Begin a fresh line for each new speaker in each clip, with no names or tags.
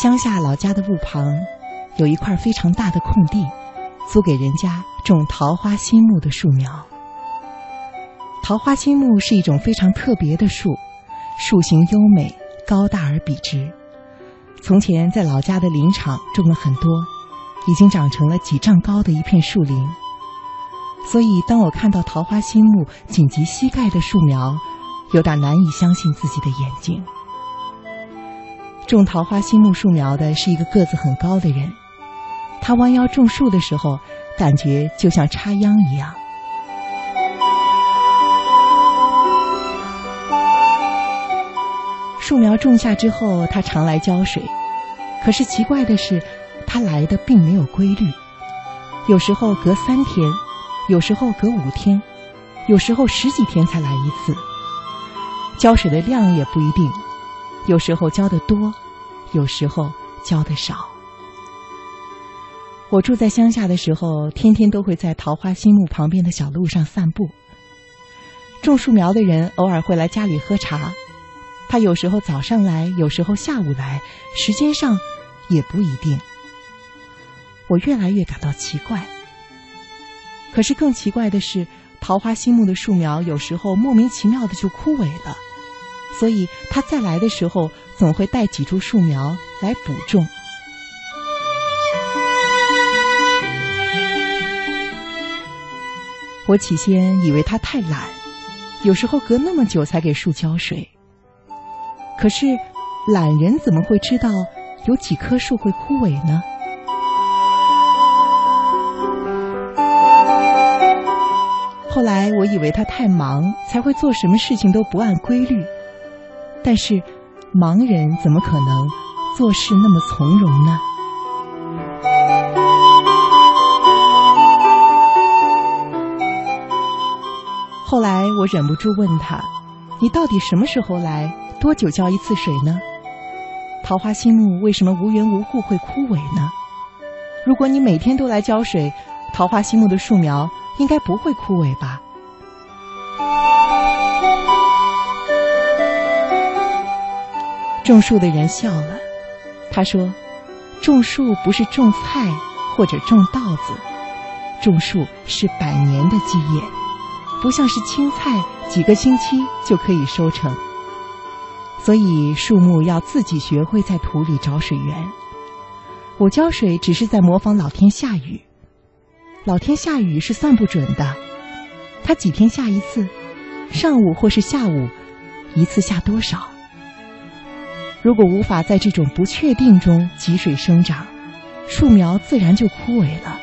乡下老家的路旁，有一块非常大的空地，租给人家种桃花心木的树苗。桃花心木是一种非常特别的树，树形优美，高大而笔直。从前在老家的林场种了很多，已经长成了几丈高的一片树林。所以，当我看到桃花心木仅及膝盖的树苗，有点难以相信自己的眼睛。种桃花心木树苗的是一个个子很高的人，他弯腰种树的时候，感觉就像插秧一样。树苗种下之后，他常来浇水，可是奇怪的是，他来的并没有规律，有时候隔三天。有时候隔五天，有时候十几天才来一次。浇水的量也不一定，有时候浇的多，有时候浇的少。我住在乡下的时候，天天都会在桃花心木旁边的小路上散步。种树苗的人偶尔会来家里喝茶，他有时候早上来，有时候下午来，时间上也不一定。我越来越感到奇怪。可是更奇怪的是，桃花心木的树苗有时候莫名其妙的就枯萎了，所以他再来的时候总会带几株树苗来补种。我起先以为他太懒，有时候隔那么久才给树浇水。可是，懒人怎么会知道有几棵树会枯萎呢？后来我以为他太忙，才会做什么事情都不按规律。但是，盲人怎么可能做事那么从容呢？后来我忍不住问他：“你到底什么时候来？多久浇一次水呢？桃花心木为什么无缘无故会枯萎呢？如果你每天都来浇水，桃花心木的树苗……”应该不会枯萎吧？种树的人笑了，他说：“种树不是种菜或者种稻子，种树是百年的基业，不像是青菜，几个星期就可以收成。所以树木要自己学会在土里找水源。我浇水只是在模仿老天下雨。”老天下雨是算不准的，他几天下一次，上午或是下午，一次下多少？如果无法在这种不确定中汲水生长，树苗自然就枯萎了。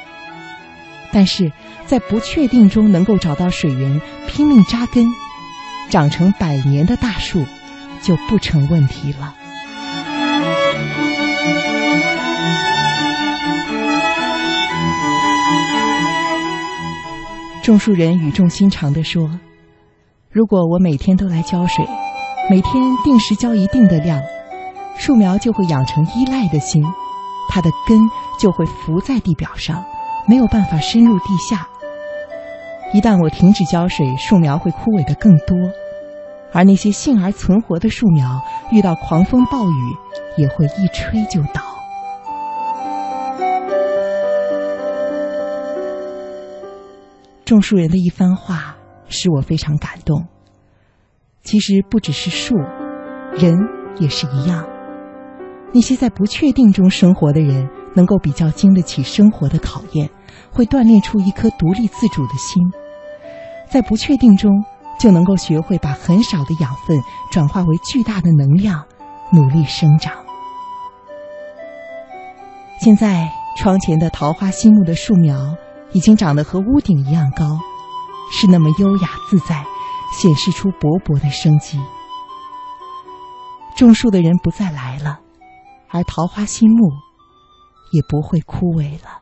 但是在不确定中能够找到水源，拼命扎根，长成百年的大树，就不成问题了。种树人语重心长地说：“如果我每天都来浇水，每天定时浇一定的量，树苗就会养成依赖的心，它的根就会浮在地表上，没有办法深入地下。一旦我停止浇水，树苗会枯萎的更多，而那些幸而存活的树苗，遇到狂风暴雨，也会一吹就倒。”种树人的一番话使我非常感动。其实不只是树，人也是一样。那些在不确定中生活的人，能够比较经得起生活的考验，会锻炼出一颗独立自主的心。在不确定中，就能够学会把很少的养分转化为巨大的能量，努力生长。现在窗前的桃花心木的树苗。已经长得和屋顶一样高，是那么优雅自在，显示出勃勃的生机。种树的人不再来了，而桃花心木也不会枯萎了。